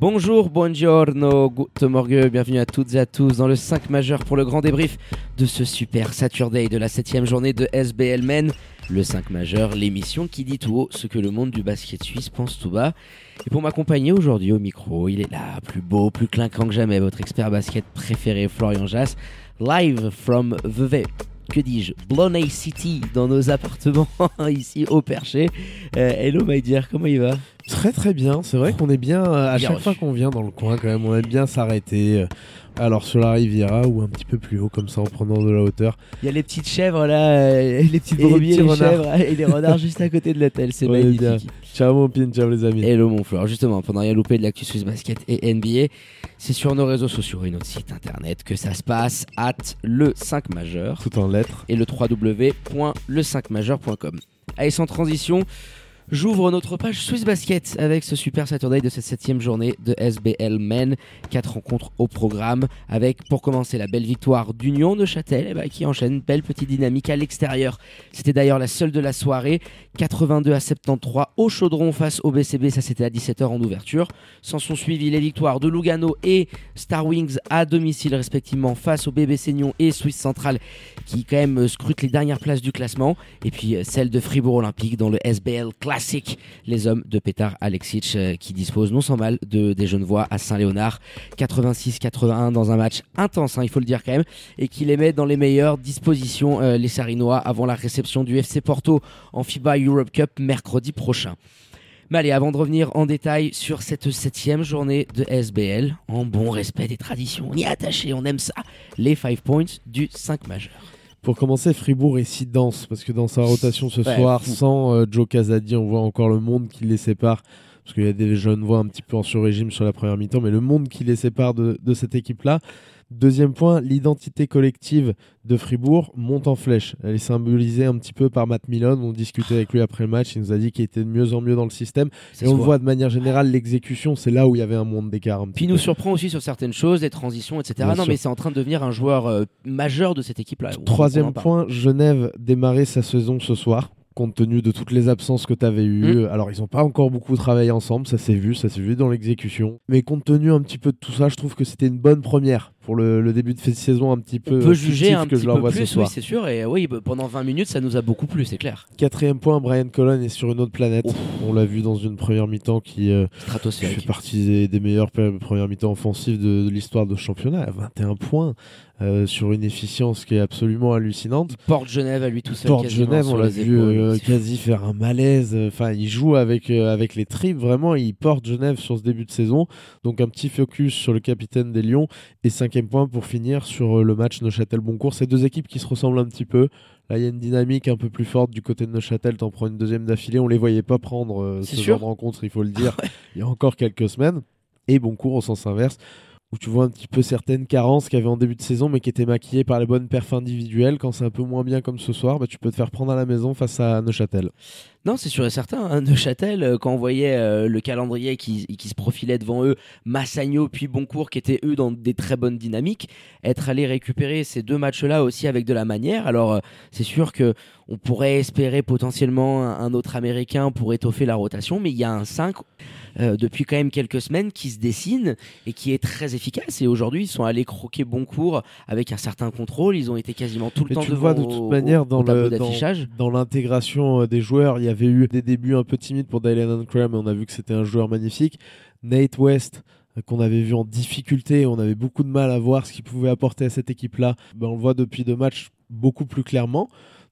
Bonjour, buongiorno, good morgue, bienvenue à toutes et à tous dans le 5 majeur pour le grand débrief de ce super Saturday de la 7ème journée de SBL Men. Le 5 majeur, l'émission qui dit tout haut ce que le monde du basket suisse pense tout bas. Et pour m'accompagner aujourd'hui au micro, il est là, plus beau, plus clinquant que jamais, votre expert basket préféré Florian Jass, live from the que dis-je, Blonay City dans nos appartements ici au perché. Euh, hello my dear, comment il va? Très très bien, c'est vrai qu'on est bien euh, à Bien chaque reçu. fois qu'on vient dans le coin quand même, on aime bien s'arrêter. euh, Alors sur la Riviera ou un petit peu plus haut comme ça en prenant de la hauteur. Il y a les petites chèvres là, les petites Et les brebis et les chèvres et les renards juste à côté de l'hôtel, c'est magnifique. Ciao mon pin, ciao les amis. Hello mon Fleur, justement, pendant rien loupé de l'actu Swiss Basket et NBA, c'est sur nos réseaux sociaux et notre site internet que ça se passe, at le 5 majeur Tout en lettres. et le www.le5majeur.com. Allez, sans transition, j'ouvre notre page Swiss Basket avec ce super Saturday de cette septième journée de SBL Men. Quatre rencontres au programme avec, pour commencer, la belle victoire d'Union de Châtel eh ben, qui enchaîne une belle petite dynamique à l'extérieur. C'était d'ailleurs la seule de la soirée. 82 à 73 au Chaudron face au BCB, ça c'était à 17h en ouverture. S'en sont suivis les victoires de Lugano et Star Wings à domicile respectivement face au BBC Nyon et Suisse Central qui quand même scrutent les dernières places du classement. Et puis euh, celle de Fribourg Olympique dans le SBL Classic, les hommes de Petar Alexic euh, qui disposent non sans mal de des Genevois à Saint-Léonard 86-81 dans un match intense, hein, il faut le dire quand même, et qui les met dans les meilleures dispositions euh, les Sarinois avant la réception du FC Porto en FIBA Europe Cup mercredi prochain. Mais allez, avant de revenir en détail sur cette septième journée de SBL, en bon respect des traditions, on y est attaché, on aime ça, les 5 points du 5 majeur. Pour commencer, Fribourg est si dense parce que dans sa rotation ce Ouais, soir, fou. sans euh, Joe Casadi, on voit encore le monde qui les sépare. Parce qu'il y a des jeunes voix un petit peu en sur-régime sur la première mi-temps, mais le monde qui les sépare de, de cette équipe-là. Deuxième point, l'identité collective de Fribourg monte en flèche. Elle est symbolisée un petit peu par Matt Milon. On discutait avec lui après le match. Il nous a dit qu'il était de mieux en mieux dans le système. Et on le voit. de manière générale, l'exécution, c'est là où il y avait un monde d'écart. Puis il nous surprend aussi sur certaines choses, les transitions, etc. Bien non, sûr. mais c'est en train de devenir un joueur euh, majeur de cette équipe-là. Troisième point, Genève démarrer sa saison ce soir. Compte tenu de toutes les absences que tu avais eues. Mm. Alors, ils n'ont pas encore beaucoup travaillé ensemble, ça s'est vu, ça s'est vu dans l'exécution. Mais compte tenu un petit peu de tout ça, je trouve que c'était une bonne première pour le, le début de saison un petit peu. On peut juger un que petit je peu plus, ce oui, c'est sûr. Et oui, bah, pendant 20 minutes, ça nous a beaucoup plu, c'est clair. Quatrième point, Brian Colon est sur une autre planète. Ouf. On l'a vu dans une première mi-temps qui, euh, fait partie des, des meilleures premières mi-temps offensives de, de l'histoire de ce championnat. 21 points euh, sur une efficience qui est absolument hallucinante. Porte Genève à lui tout seul. Porte Genève, on l'a vu euh, quasi faire un malaise. Enfin, il joue avec, euh, avec les tripes. Vraiment, il porte Genève sur ce début de saison. Donc, un petit focus sur le capitaine des Lions. Et cinquième point pour finir sur euh, le match Neuchâtel-Boncourt. C'est deux équipes qui se ressemblent un petit peu. Là, il y a une dynamique un peu plus forte du côté de Neuchâtel. T'en prends une deuxième d'affilée. On les voyait pas prendre euh, ce genre de rencontre, il faut le dire, il y a encore quelques semaines. Et Boncourt au sens inverse où tu vois un petit peu certaines carences qu'il y avait en début de saison, mais qui étaient maquillées par les bonnes perfs individuelles. Quand c'est un peu moins bien comme ce soir, bah, tu peux te faire prendre à la maison face à Neuchâtel. Non, c'est sûr et certain. Hein. Neuchâtel, euh, quand on voyait euh, le calendrier qui, qui se profilait devant eux, Massagno puis Boncourt, qui étaient eux dans des très bonnes dynamiques, être allé récupérer ces deux matchs-là aussi avec de la manière. Alors, euh, c'est sûr que on pourrait espérer potentiellement un, un autre Américain pour étoffer la rotation, mais il y a un 5 euh, depuis quand même quelques semaines qui se dessine et qui est très efficace. Et aujourd'hui, ils sont allés croquer Boncourt avec un certain contrôle. Ils ont été quasiment tout le Mais temps tu le devant vois de toute au- manière dans l'intégration des joueurs, il y avait eu des débuts un peu timides pour Dylan Cram, mais on a vu que c'était un joueur magnifique. Nate West euh, qu'on avait vu en difficulté, on avait beaucoup de mal à voir ce qu'il pouvait apporter à cette équipe-là. Ben, on le voit depuis deux matchs beaucoup plus clairement.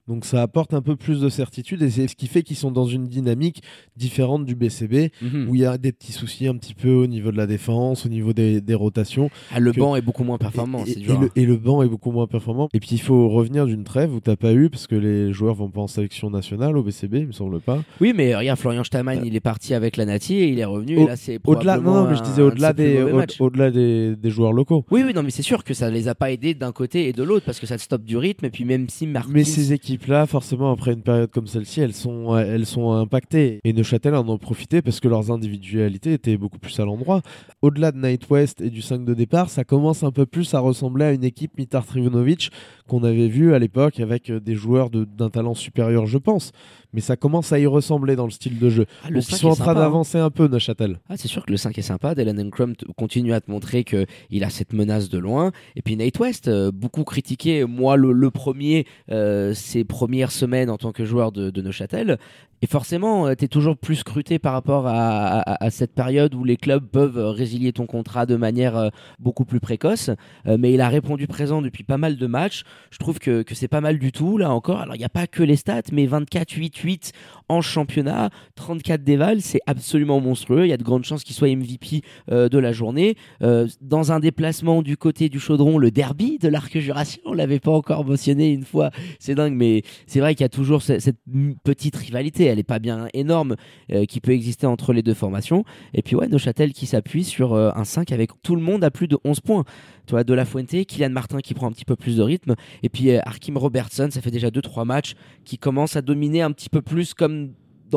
Donc ça apporte un peu plus de certitude et c'est ce qui fait qu'ils sont dans une dynamique différente du BCB Mhm. où il y a des petits soucis un petit peu au niveau de la défense, au niveau des, des rotations. Ah, le que- banc est beaucoup moins performant, Et, c'est et dur. le, hein. et le banc est beaucoup moins performant. Et puis il faut revenir d'une trêve où t'as pas eu parce que les joueurs vont pas en sélection nationale au BCB, il me semble pas. Oui, mais regarde, Florian Steinmann, il est parti avec la Nati et il est revenu. Au- et là, c'est Au-delà, non, non, mais je disais de au-delà des, au- au-delà des, des joueurs locaux. Oui, oui, non, mais c'est sûr que ça les a pas aidés d'un côté et de l'autre parce que ça te stoppe du rythme. Et puis même si Martins. Mais ces équipes-là, forcément, après une période comme celle-ci, elles sont, elles sont impactées. Et Neuchâtel en ont profité parce que leurs individualités étaient beaucoup plus à l'endroit. Au-delà de Night West et du 5 de départ, ça commence un peu plus à ressembler à une équipe Mitar Trivunovic qu'on avait vu à l'époque avec euh, des joueurs de- d'un talent supérieur, je pense. Mais ça commence à y ressembler dans le style de jeu. Ah, le Donc 5 ils sont en train hein. d'avancer un peu, Neuchâtel. Ah, c'est sûr que le 5 est sympa. Dylan Encrum continue à te montrer qu'il a cette menace de loin. Et puis Nate West, euh, beaucoup critiqué, moi le, le premier, euh, ses premières semaines en tant que joueur de, Neuchâtel. Et forcément, tu es toujours plus scruté par rapport à, cette période où les clubs peuvent euh, résilier ton contrat de manière euh, beaucoup plus précoce. Euh, mais il a répondu présent depuis pas mal de matchs. Je trouve que, c'est pas mal du tout, là encore. Alors, il n'y a pas que les stats, mais 24-8-8 en championnat, 34 déval, c'est absolument monstrueux. Il y a de grandes chances qu'il soit MVP euh, de la journée. Euh, dans un déplacement du côté du chaudron, le derby de l'arc jurassien, on l'avait pas encore mentionné une fois, c'est dingue, mais c'est vrai qu'il y a toujours ce- cette petite rivalité, elle est pas bien énorme, euh, qui peut exister entre les deux formations. Et puis ouais, Neuchâtel qui s'appuie sur euh, un 5 avec tout le monde à plus de 11 points. Tu vois, De La Fuente, Kylian Martin qui prend un petit peu plus de rythme, et puis euh, Arkim Robertson, ça fait déjà 2-3 matchs qui commence à dominer un petit peu plus comme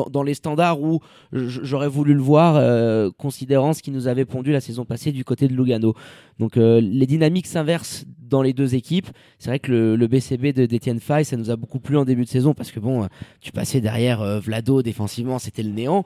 dans, les standards où j'aurais voulu le voir, euh, considérant ce qui nous avait pondu la saison passée du côté de Lugano. Donc euh, les dynamiques s'inversent dans les deux équipes. C'est vrai que le, BCB de d'Etienne Fay, ça nous a beaucoup plu en début de saison parce que bon, euh, tu passais derrière Vlado défensivement, c'était le néant.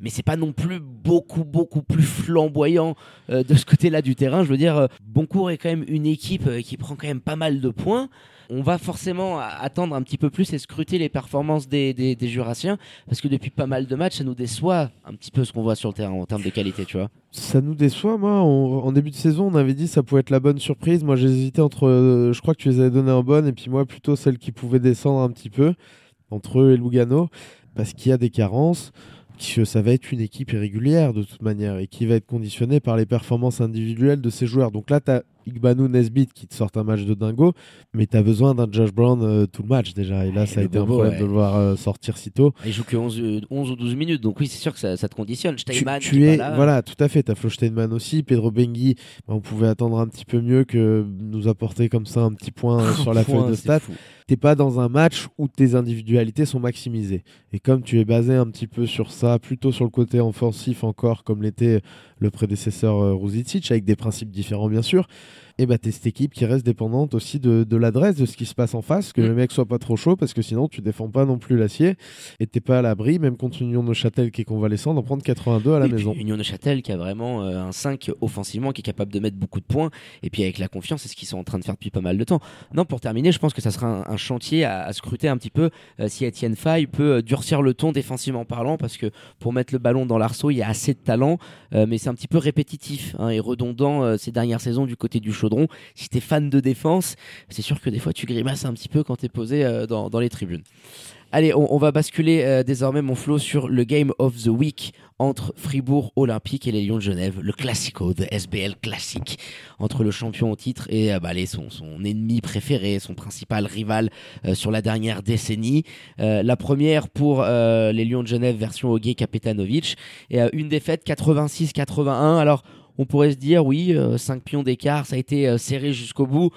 Mais c'est pas non plus beaucoup beaucoup plus flamboyant de ce côté-là du terrain. Je veux dire, Boncourt est quand même une équipe qui prend quand même pas mal de points. On va forcément attendre un petit peu plus et scruter les performances des, des, Jurassiens parce que depuis pas mal de matchs, ça nous déçoit un petit peu ce qu'on voit sur le terrain en termes de qualité, tu vois. Ça nous déçoit, moi. En début de saison, on avait dit ça pouvait être la bonne surprise. Moi, j'hésitais entre. euh, je crois que tu les avais donné en bonne, et puis moi, plutôt celle qui pouvait descendre un petit peu, entre eux et Lugano, parce qu'il y a des carences. Que ça va être une équipe irrégulière de toute manière et qui va être conditionnée par les performances individuelles de ses joueurs. Donc là, tu as Igbanou Nesbit qui te sort un match de dingo, mais tu as besoin d'un Josh Brown euh, tout le match déjà. Et là, Ouais, ça a été un problème ouais. de le voir euh, sortir si tôt. Il joue que 11, euh, 11 ou 12 minutes, donc oui, c'est sûr que ça, ça te conditionne. tu, Steinman, tu es là. voilà tout à fait t'as Flo Steinman aussi Pedro Bengui bah, on pouvait attendre un petit peu mieux que nous apporter comme ça un petit point sur la feuille de stats t'es pas dans un match où tes individualités sont maximisées et comme tu es basé un petit peu sur ça plutôt sur le côté offensif encore comme l'était le prédécesseur euh, Ruzic avec des principes différents bien sûr et bah t'es cette équipe qui reste dépendante aussi de, de l'adresse de ce qui se passe en face que Mm. le mec soit pas trop chaud parce que sinon tu défends pas non plus l'acier et t'es pas à l'abri même contre Union de Châtel qui est convalescent d'en prendre 82 à la Oui, maison Union de Châtel qui a vraiment euh, un 5 offensivement qui est capable de mettre beaucoup de points et puis avec la confiance c'est ce qu'ils sont en train de faire depuis pas mal de temps. Non pour terminer je pense que ça sera un, un chantier à, à scruter un petit peu euh, si Etienne Fay peut euh, durcir le ton défensivement parlant parce que pour mettre le ballon dans l'arceau il y a assez de talent mais c'est un petit peu répétitif hein, et redondant ces dernières saisons du côté du Si t'es fan de défense c'est sûr que des fois tu grimaces un petit peu quand t'es posé euh, dans, les tribunes. Allez, on, va basculer euh, désormais mon flow sur le Game of the Week entre Fribourg Olympique et les Lions de Genève, le classico de SBL classique entre le champion au titre et euh, bah, les- son, ennemi préféré, son principal rival sur la dernière décennie. La première pour les Lions de Genève version Oge Kapetanovic et une défaite 86-81. Alors on pourrait se dire oui, 5 pions d'écart, ça a été euh, serré jusqu'au bout.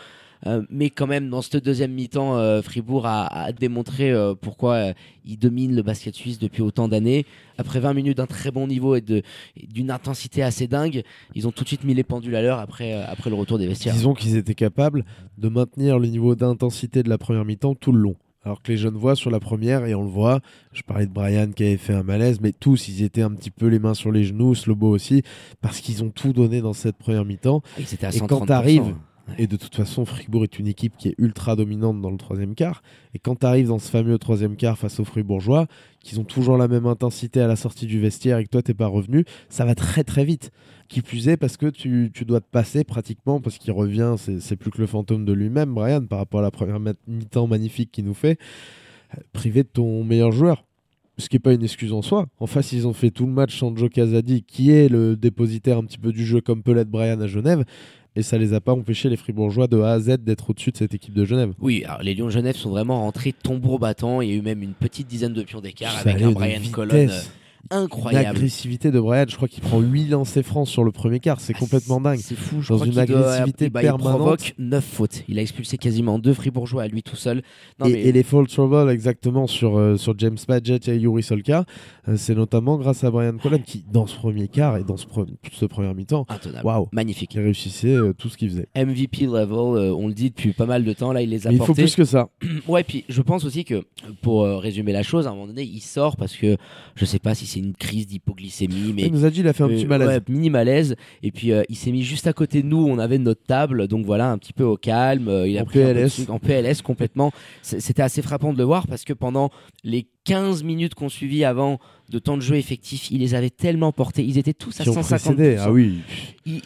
Euh, mais quand même, dans cette deuxième mi-temps, euh, Fribourg a, démontré euh, pourquoi euh, il domine le basket suisse depuis autant d'années. Après 20 minutes d'un très bon niveau et d'une intensité assez dingue, ils ont tout de suite mis les pendules à l'heure après, euh, après le retour des vestiaires. Disons qu'ils étaient capables de maintenir le niveau d'intensité de la première mi-temps tout le long. Alors que les jeunes voient sur la première, et on le voit, je parlais de Brian qui avait fait un malaise, mais tous, ils étaient un petit peu les mains sur les genoux, Slobo aussi, parce qu'ils ont tout donné dans cette première mi-temps. Ah, Et 130%. quand t'arrives, Ouais. Et de toute façon, Fribourg est une équipe qui est ultra dominante dans le troisième quart. Et quand tu arrives dans ce fameux troisième quart face aux Fribourgeois, qu'ils ont toujours la même intensité à la sortie du vestiaire et que toi, t'es pas revenu, ça va très très vite. Qui plus est parce que tu, tu dois te passer pratiquement, parce qu'il revient, c'est plus que le fantôme de lui-même, Brian, par rapport à la première mi-temps magnifique qu'il nous fait. privé de ton meilleur joueur. Ce qui n'est pas une excuse en soi. En face, ils ont fait tout le match sans Joe qui est le dépositaire un petit peu du jeu comme peut l'être Brian à Genève. Et ça les a pas empêchés, les Fribourgeois, de A à Z, d'être au-dessus de cette équipe de Genève. Oui, alors les Lions de Genève sont vraiment rentrés tombeau battant. Il y a eu même une petite dizaine de pions d'écart avec un Brian vitesse. Incroyable. L'agressivité de Brian, je crois qu'il prend 8 lancers francs sur le premier quart. C'est Ah, complètement dingue. C'est fou, je Dans crois une qu'il doit- agressivité il- bah, permanente. Il provoque 9 fautes. Il a expulsé quasiment deux fribourgeois à lui tout seul. Non, et, mais- et les fall trouble exactement sur, euh, sur James Badgett et Yuri Solka, euh, c'est notamment grâce à Brian Colon qui, dans ce premier quart et dans ce, pre- ce premier mi-temps, waouh, Magnifique. qui réussissait euh, tout ce qu'il faisait. MVP level, on le dit depuis pas mal de temps. Là, il les a Mais il faut portés. plus que ça. Ouais, puis je pense aussi que pour résumer la chose, à un moment donné, il sort parce que je sais pas si c'est une crise d'hypoglycémie, mais Il nous a dit il a fait un Euh, petit malaise. ouais, mini malaise. Et puis euh, il s'est mis juste à côté de nous. On avait notre table, donc voilà, un petit peu au calme. Euh, il a En pris PLS. en PLS complètement. C'était assez frappant de le voir parce que pendant les 15 minutes qu'on suivit avant de temps de jeu effectif, il les avait tellement portés. Ils étaient tous à qui ont 150 précédé. Ah oui,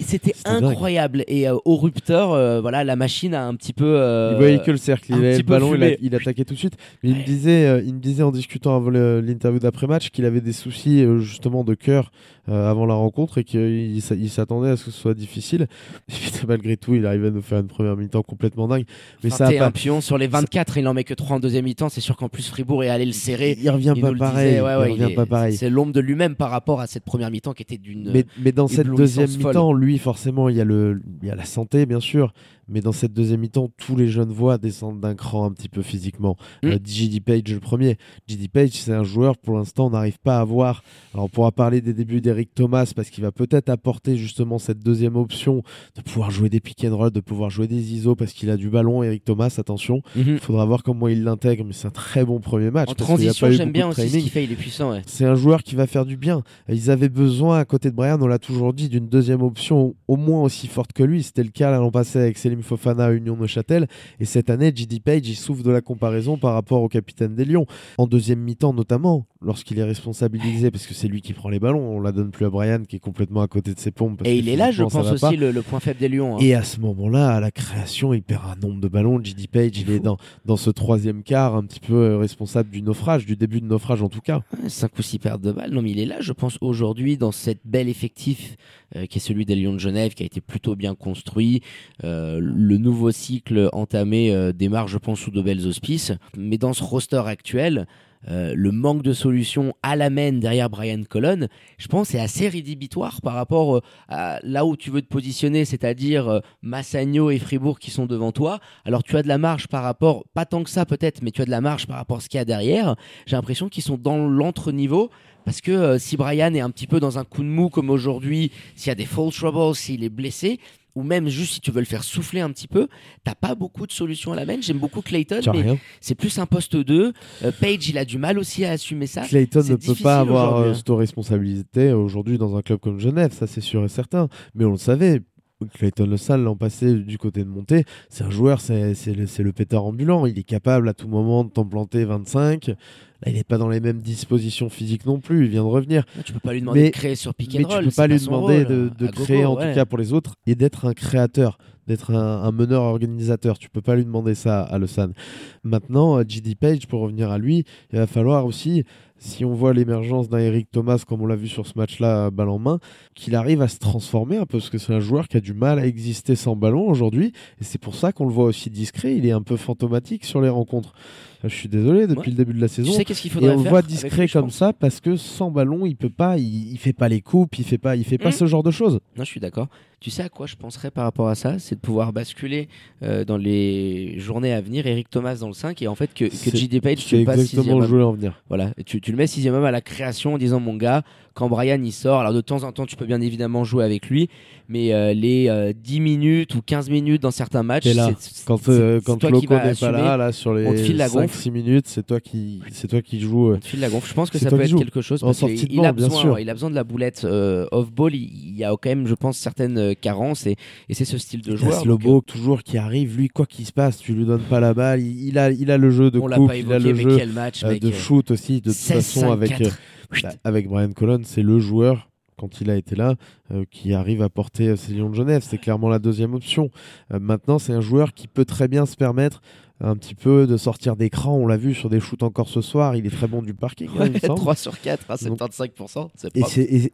C'était dingue. incroyable. Et euh, au rupteur, euh, voilà, la machine a un petit peu. euh, il voyait que le cercle, il avait le ballon, il, a- fumé. il attaquait tout de suite. Mais il, me disait, il me disait en discutant avant l'interview d'après-match qu'il avait des soucis justement de cœur euh, avant la rencontre et qu'il s'a- il s'attendait à ce que ce soit difficile. Et puis, malgré tout, il arrivait à nous faire une première mi-temps complètement dingue. Mais ça a 21 pas, pions sur les 24, il en met que 3 en deuxième mi-temps. C'est sûr qu'en plus Fribourg est allé le serrer. il revient Il pas pareil. disait, ouais, ouais, il il revient est- pas pareil. C'est l'ombre de lui-même par rapport à cette première mi-temps qui était d'une. Mais, mais dans cette deuxième mi-temps, lui, forcément, il y, a le, il y a la santé, bien sûr. Mais dans cette deuxième mi-temps, tous les jeunes voix descendent d'un cran un petit peu physiquement. Mm. Euh, JD Page, le premier. JD Page, c'est un joueur, pour l'instant, on n'arrive pas à voir. Alors, on pourra parler des débuts d'Eric Thomas parce qu'il va peut-être apporter justement cette deuxième option de pouvoir jouer des pick and roll, de pouvoir jouer des ISO parce qu'il a du ballon. Eric Thomas, attention. Mhm. Il faudra voir comment il l'intègre, mais c'est un très bon premier match. En parce transition, j'aime bien aussi ce qu'il fait. Il est puissant. Ouais. C'est un joueur qui va faire du bien. Ils avaient besoin, à côté de Brian, on l'a toujours dit, d'une deuxième option au moins aussi forte que lui. C'était le cas l'an passé avec Selim Fofana à Union Neuchâtel. Et cette année, JD Page, souffre de la comparaison par rapport au capitaine des Lions. En deuxième mi-temps, notamment, lorsqu'il est responsabilisé, parce que c'est lui qui prend les ballons. On la donne plus à Brian, qui est complètement à côté de ses pompes. parce Et que il est là, je pense aussi, le, le point faible des Lions. hein. Et à ce moment-là, à la création, il perd un nombre de ballons. JD Page, il est dans, dans ce troisième quart, un petit peu euh, responsable du naufrage, du début de naufrage en tout cas. 5 ou 6 pertes de balles. Non, mais il est là, je pense, aujourd'hui, dans cette belle effectif euh, qui est celui des Lions de Genève, qui a été plutôt bien construit. Euh, le nouveau cycle entamé euh, démarre, je pense, sous de belles auspices. Mais dans ce roster actuel, euh, le manque de solutions à la main derrière Brian Colon, je pense, est assez rédhibitoire par rapport euh, à là où tu veux te positionner, c'est-à-dire euh, Massagno et Fribourg qui sont devant toi. Alors tu as de la marge par rapport, pas tant que ça peut-être, mais tu as de la marge par rapport à ce qu'il y a derrière. J'ai l'impression qu'ils sont dans l'entre-niveau. Parce que si Brian est un petit peu dans un coup de mou comme aujourd'hui, s'il y a des false troubles, s'il est blessé, ou même juste si tu veux le faire souffler un petit peu, t'as pas beaucoup de solutions à la main. J'aime beaucoup Clayton, mais c'est plus un poste 2. Euh, Page, il a du mal aussi à assumer ça. Clayton ne peut pas avoir euh, hein. cette responsabilité aujourd'hui dans un club comme Genève, ça c'est sûr et certain. Mais on le savait. Clayton Le Salle l'an passé du côté de montée, c'est un joueur, c'est le, le pétard ambulant. Il est capable à tout moment de t'en planter 25. Là, il n'est pas dans les mêmes dispositions physiques non plus. Il vient de revenir. Tu peux pas lui demander Mais- de créer sur pick and Mais roll. tu peux pas lui demander rôle, de, de créer, gogo, en ouais. tout cas pour les autres, et d'être un créateur, d'être un, un meneur organisateur. Tu peux pas lui demander ça à Lausanne. Maintenant, euh, JD Page, pour revenir à lui, il va falloir aussi, si on voit l'émergence d'un Eric Thomas, comme on l'a vu sur ce match-là, balle en main, qu'il arrive à se transformer un peu, parce que c'est un joueur qui a du mal à exister sans ballon aujourd'hui, et c'est pour ça qu'on le voit aussi discret. Il est un peu fantomatique sur les rencontres. Je suis désolé, depuis Ouais. le début de la Tu saison, sais qu'est-ce qu'il et faudrait on le faire voit discret lui, comme pense ça parce que sans ballon, il peut pas, il, il fait pas les coupes, il fait pas, il fait pas Mhm. ce genre de choses. Non, je suis d'accord. Tu sais à quoi je penserais par rapport à ça? C'est de pouvoir basculer euh, dans les journées à venir Eric Thomas dans le 5 et en fait que, que JD Page tu le passes exactement sixième en venir. Voilà, Et tu, tu le mets sixième homme à la création en disant mon gars, quand Brian il sort, alors de temps en temps tu peux bien évidemment jouer avec lui, mais euh, les euh, 10 minutes ou 15 minutes dans certains matchs, là. c'est- Quand, euh, quand Loco n'est pas là, là sur on te les file la gonfle. 5-6 minutes, c'est toi qui, c'est toi qui joues. euh, la gonfle. Je pense que ça peut être quelque chose parce qu'il il a bien besoin, sûr. il a besoin de la boulette euh, off ball. Il, y a quand même, je pense, certaines euh, carences et, et c'est ce style de joueur. Lobo toujours qui arrive, lui quoi qu'il se passe, tu lui donnes pas la balle, il, il a, il a le jeu de on l'a coupe, pas il a évoqué, le jeu quel match, euh, de euh, shoot aussi. De toute 16, façon 5, avec 4. Bah, avec Brian Colon, c'est le joueur quand il a été là euh, qui arrive à porter euh, ces Lions de Genève. C'est clairement la deuxième option. Euh, maintenant, c'est un joueur qui peut très bien se permettre un petit peu, de sortir d'écran. On l'a vu sur des shoots encore ce soir. Il est très bon du parking. hein, il me semble. 3 sur 4 à 75%. C'est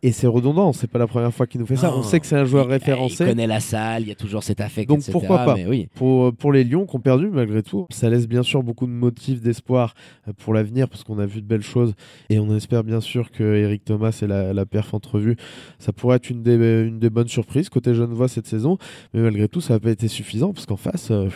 Et c'est, redondant, c'est pas la première fois qu'il nous fait ça. On sait que c'est un joueur Il- référencé. Il connaît la salle, il y a toujours cet affect, Donc etc., pourquoi pas mais oui. Pour, pour les Lions qui ont perdu malgré tout, ça laisse bien sûr beaucoup de motifs d'espoir euh, pour l'avenir parce qu'on a vu de belles choses et on espère bien sûr que Eric Thomas et la, la perf entrevue, ça pourrait être une des, une des bonnes surprises côté Genevois cette saison. Mais malgré tout, ça n'a pas été suffisant parce qu'en face, euh,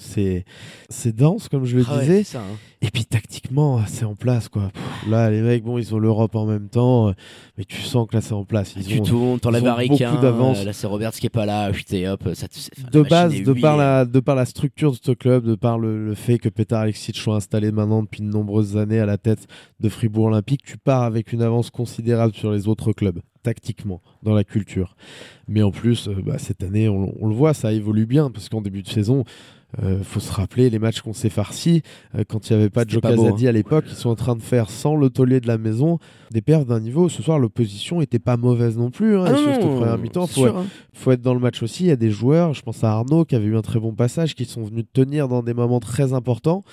c'est c'est dense comme je le Ah disais. ça, hein. Et puis tactiquement, c'est en place quoi. Pff, là, les mecs, bon, ils ont l'Europe en même temps, euh, mais tu sens que là, c'est en place. Ils tu ont, tournes, t'enlèves un d'avance. là c'est Roberts qui est pas là, et hop, ça te... enfin, la de base, de par, la, de par la structure de ce club, de par le, le fait que Petar Alexic soit installé maintenant depuis de nombreuses années à la tête de Fribourg Olympique, tu pars avec une avance considérable sur les autres clubs, tactiquement, dans la culture. Mais en plus, euh, bah, cette année, on, on le voit, ça évolue bien, parce qu'en début de saison, euh, faut se rappeler les matchs qu'on s'est farcis euh, quand il n'y avait pas de Joe Casadi à l'époque. Ils sont en train de faire sans le taulier de la maison des perfs d'un niveau. Ce soir, l'opposition était pas mauvaise non plus. Hein, Ah non, non, première mi-temps, faut, sûr, hein. faut être dans le match aussi. Il y a des joueurs, je pense à Arnaud qui avait eu un très bon passage, qui sont venus tenir dans des moments très importants.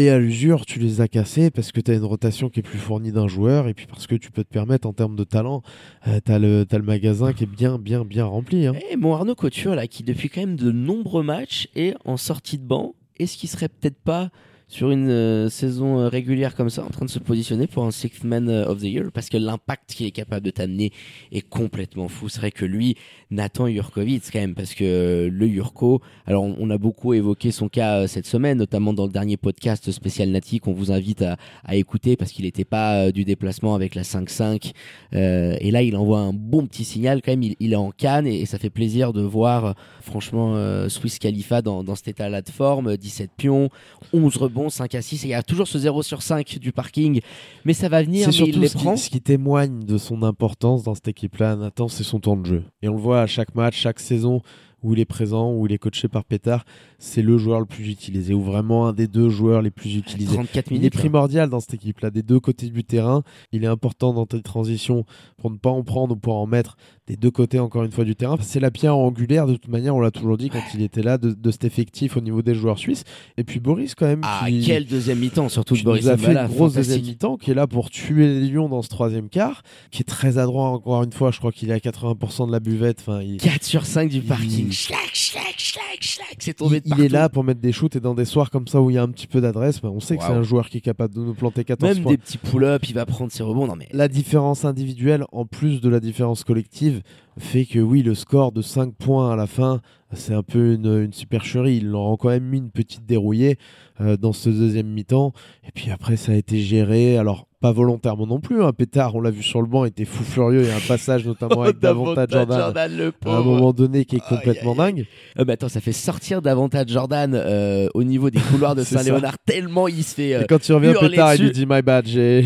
Et à l'usure, tu les as cassés parce que tu as une rotation qui est plus fournie d'un joueur et puis parce que tu peux te permettre en termes de talent, euh, tu as, le magasin qui est bien, bien, bien rempli. hein. Et mon Arnaud Couture, là, qui depuis quand même de nombreux matchs est en sortie de banc, est-ce qu'il serait peut-être pas sur une euh, saison euh, régulière comme ça en train de se positionner pour un Sixth Man euh, of the Year Parce que l'impact qu'il est capable de t'amener est complètement fou. C'est vrai que lui, Nathan Jurkovic, quand même, parce que le Jurko, alors on, a beaucoup évoqué son cas cette semaine, notamment dans le dernier podcast spécial Nati qu'on vous invite à, écouter parce qu'il n'était pas du déplacement avec la 5-5. Euh, et là, il envoie un bon petit signal quand même. Il, est en canne et, ça fait plaisir de voir, franchement, Swiss Khalifa dans, cet état-là de forme. euh, 17 pions, 11 rebonds, 5 à 6. Et il y a toujours ce 0 sur 5 du parking. Mais ça va venir, mais il surtout les ce prend. qui, ce qui témoigne de son importance dans cette équipe-là, Nathan, c'est son temps de jeu. Et on le voit à chaque match, chaque saison où il est présent, où il est coaché par Pétard, c'est le joueur le plus utilisé, ou vraiment un des deux joueurs les plus utilisés. 34 Il est minutes. hein. primordial dans cette équipe-là, des deux côtés du terrain. Il est important dans tes transitions pour ne pas en prendre ou pour en mettre des deux côtés, encore une fois, du terrain. C'est la pierre angulaire, de toute manière, on l'a toujours dit quand il était là, de, de cet effectif au niveau des joueurs suisses. Et puis Boris, quand même, Ah, qui, quel deuxième mi-temps, surtout de Boris nous a fait une grosse deuxième mi-temps, qui est là pour tuer les Lions dans ce troisième quart, qui est très adroit, encore une fois. Je crois qu'il est à 80% de la buvette. Enfin, il, 4 sur 5 du Il- parking. Schlac, schlac, schlac, schlac. C'est tombé il- de il partout. est là pour mettre des shoots et dans des soirs comme ça où il y a un petit peu d'adresse, ben, on sait que c'est un joueur qui est capable de nous planter 14 Même points. des petits pull-ups, il va prendre ses rebonds. Non, mais La différence individuelle, en plus de la différence collective, fait que oui, le score de 5 points à la fin, c'est un peu une, une supercherie. Ils leur ont quand même mis une petite dérouillée euh, dans ce deuxième mi-temps. Et puis après, ça a été géré. Alors, pas volontairement non plus. Un pétard, on l'a vu sur le banc, était fou furieux. Il y a un passage notamment avec Davantage Jordan. le à un moment donné qui est complètement aïe, dingue. Euh, bah attends, ça fait sortir davantage Jordan euh, au niveau des couloirs de. Saint-Léonard tellement il se fait. euh, Et quand il revient pétard, il lui dessus. dit My bad. J'ai,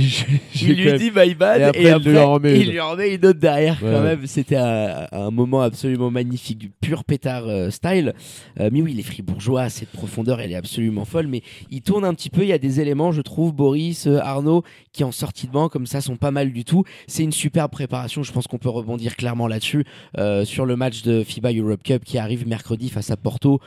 il lui même- dit my bad Et et après, il lui en remet il une. lui en remet une autre derrière Ouais, quand ouais. même. C'était un, un moment absolument magnifique, du pur pétard euh, style. Euh, mais oui, les Fribourgeois, cette profondeur, elle est absolument folle. Mais il tourne un petit peu. Il y a des éléments, je trouve, Boris, euh, Arnaud, qui en sortie de banc comme ça sont pas mal du tout. C'est une superbe préparation. Je pense qu'on peut rebondir clairement là-dessus sur le match de FIBA Europe Cup qui arrive mercredi face à Porto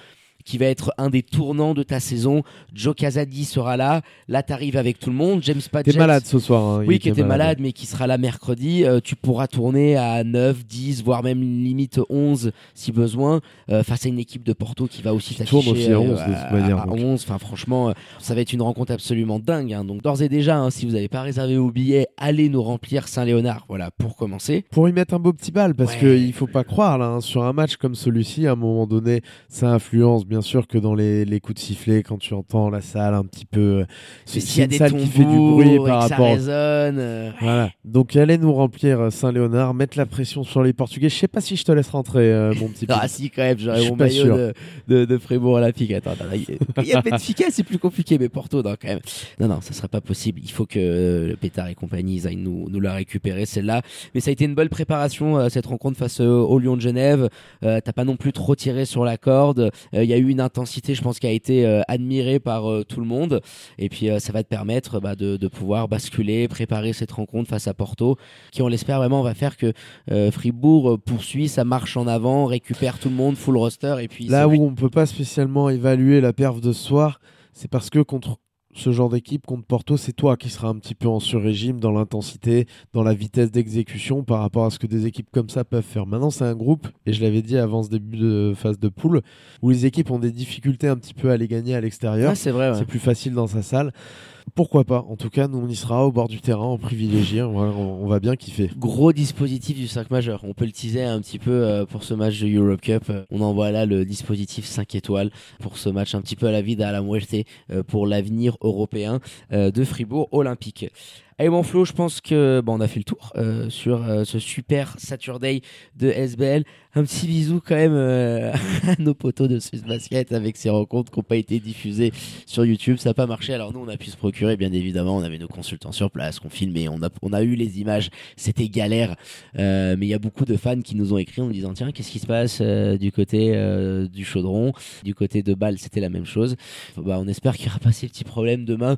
qui va être un des tournants de ta saison. Joe Casadi sera là. Là, t'arrives avec tout le monde. James T'es Padgett. malade ce soir. hein, Oui, qui était malade, mais qui sera là mercredi. Euh, tu pourras tourner à 9, 10, voire même limite 11 si besoin, euh, face à une équipe de Porto qui va aussi t'afficher aussi à 11 de toute manière, à donc. 11. Enfin, franchement, euh, ça va être une rencontre absolument dingue. hein. Donc, d'ores et déjà, hein, si vous n'avez pas réservé vos billets, allez nous remplir Saint-Léonard. Voilà, pour commencer. pour y mettre un beau petit bal parce Ouais. qu'il faut pas croire là hein, sur un match comme celui-ci à un moment donné ça influence bien sûr que dans les, les coups de sifflet quand tu entends la salle un petit peu euh, s'il y a une des salle qui fait du bruit et par que ça rapport résonne. euh, voilà donc allez nous remplir euh, Saint-Léonard mettre la pression sur les Portugais je sais pas si je te laisse rentrer euh, mon petit Ah si quand même, j'aurais mon maillot de, de, de Fribourg Olympique. Attends, attends, il y a Benfica, c'est plus compliqué, mais Porto, non, quand même. Non, non, ça sera pas possible. Il faut que euh, le Pétard et compagnie ils aillent nous, nous la récupérer, celle-là. Mais ça a été une bonne préparation, cette rencontre face au Lyon de Genève. T'as pas non plus trop tiré sur la corde. Il y a eu une intensité, je pense, qui a été euh, admirée par euh, tout le monde. Et puis, euh, ça va te permettre bah, de, de pouvoir basculer, préparer cette rencontre face à Porto, qui, on l'espère vraiment, va faire que Fribourg poursuit sa marche en avant, récupère tout le monde, full roster, et puis là où on peut pas spécialement évaluer la perf de ce soir c'est parce que contre ce genre d'équipe contre Porto, c'est toi qui seras un petit peu en sur-régime dans l'intensité, dans la vitesse d'exécution par rapport à ce que des équipes comme ça peuvent faire. Maintenant, c'est un groupe, et je l'avais dit avant ce début de phase de poule, où les équipes ont des difficultés un petit peu à les gagner à l'extérieur. Ah, c'est vrai. ouais. C'est plus facile dans sa salle. Pourquoi pas En tout cas, nous, on y sera au bord du terrain, en privilégié. On va, on va bien kiffer. Gros dispositif du 5 majeur. On peut le teaser un petit peu euh, pour ce match de Europe Cup. Euh, On envoie là le dispositif 5 étoiles pour ce match un petit peu à la vida, à la muerte, euh, pour l'avenir européen de Fribourg Olympique. Allez mon Flo, je pense que bon, on a fait le tour euh, sur euh, ce super Saturday de SBL. Un petit bisou quand même euh, à nos potos de Swiss Basket avec ces rencontres qui n'ont pas été diffusées sur YouTube. Ça n'a pas marché. Alors nous, on a pu se procurer, bien évidemment. On avait nos consultants sur place, qu'on filmait. On a, on a eu les images. C'était galère. Euh, mais il y a beaucoup de fans qui nous ont écrit en nous disant tiens, qu'est-ce qui se passe euh, du côté euh, du Chaudron, du côté de Bâle, c'était la même chose. Bah, on espère qu'il y aura pas ces petits problèmes demain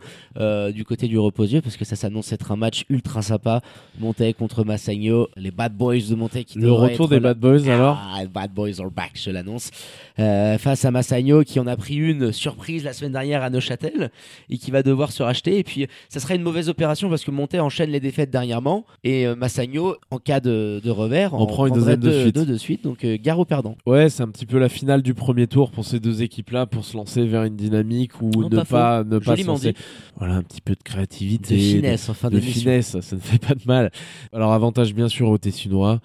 du côté du Reposieux parce que ça s'annonce être un match ultra sympa. Montaigne contre Massagno, les Bad Boys de Montaigne qui Le retour des là. Bad Boys, alors Ah, Bad Boys are back, je l'annonce. Euh, face à Massagno qui en a pris une surprise la semaine dernière à Neuchâtel et qui va devoir se racheter. Et puis, ça serait une mauvaise opération parce que Montaigne enchaîne les défaites dernièrement et euh, Massagno, en cas de, de revers, On prend une deuxième de suite. deux de suite. Donc, euh, gare au perdant. Ouais, c'est un petit peu la finale du premier tour pour ces deux équipes-là, pour se lancer vers une dynamique ou ne pas pas, ne pas se lancer. Voilà, un petit peu de créativité, De finesse en fin de finesse, ça ne fait pas de mal. Alors avantage bien sûr aux Tessinois,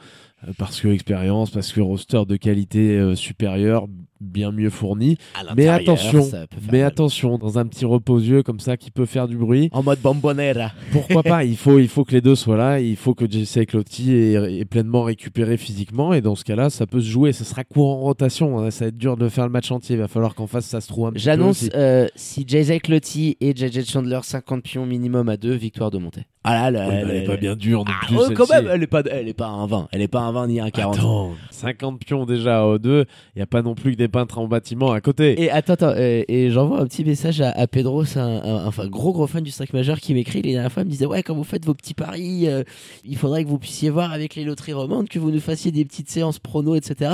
euh, parce que expérience, parce que roster de qualité euh, supérieure, bien mieux fourni. Mais attention, ça mais mal. attention, dans un petit reposieux comme ça qui peut faire du bruit, En mode bombonera. pourquoi pas il faut, il faut que les deux soient là, il faut que Jesse Clotti est, est pleinement récupéré physiquement, et dans ce cas-là, ça peut se jouer. Ce sera court en rotation, hein, ça va être dur de faire le match entier, il va falloir qu'en face ça se trouve un J'annonce euh, si Jay Clotti et JJ Chandler 50 pions minimum à deux, victoire de montée. Ah là, là, Ouais, elle, elle est pas bien dure non Ah, plus. ouais, quand celle-ci. même, elle est pas, elle est pas à un 20, elle est pas à un 20 ni à un 40. Attends, 50 pions déjà au 2, il n'y a pas non plus que des peintres en bâtiment à côté. Et attends, attends, euh, et j'envoie un petit message à, à Pedro, c'est un, gros gros fan du 5 majeur qui m'écrit la dernière fois, il me disait ouais quand vous faites vos petits paris, euh, il faudrait que vous puissiez voir avec les loteries romandes, que vous nous fassiez des petites séances prono, etc.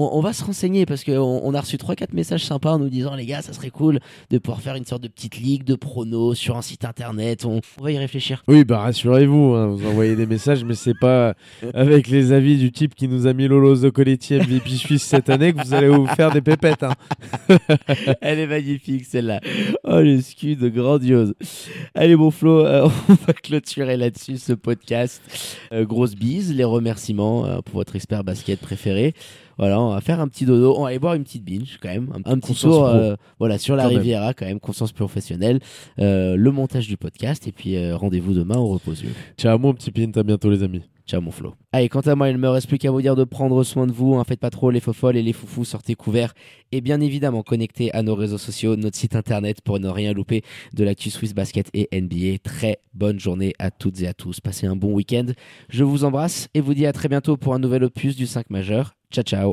On, on va se renseigner parce qu'on on a reçu 3-4 messages sympas en nous disant les gars ça serait cool de pouvoir faire une sorte de petite ligue de pronos sur un site internet, on, on va y réfléchir. Oui, bah rassurez-vous, hein, vous envoyez des messages, mais c'est pas avec les avis du type qui nous a mis Lolo Zoccoletti MVP Suisse cette année que vous allez vous faire des pépettes. hein. Elle est magnifique celle-là. Oh le scud grandiose. Allez mon Flo, euh, on va clôturer là-dessus ce podcast. Euh, grosse bise, les remerciements euh, pour votre expert basket préféré. Voilà, on va faire un petit dodo, on va aller boire une petite binge quand même, un, un petit tour euh, voilà sur la Quand même. Riviera quand même, conscience professionnelle, euh, le montage du podcast et puis euh, rendez-vous demain au reposieux. Ciao mon petit pint, à bientôt les amis. Ciao mon Flo. Allez, quant à moi, il me reste plus qu'à vous dire de prendre soin de vous. Hein, faites pas trop les faux folles et les foufous, sortez couverts. Et bien évidemment, connectez à nos réseaux sociaux, notre site internet pour ne rien louper de l'actu Swiss Basket et NBA. Très bonne journée à toutes et à tous. Passez un bon week-end. Je vous embrasse et vous dis à très bientôt pour un nouvel opus du 5 majeur. Ciao ciao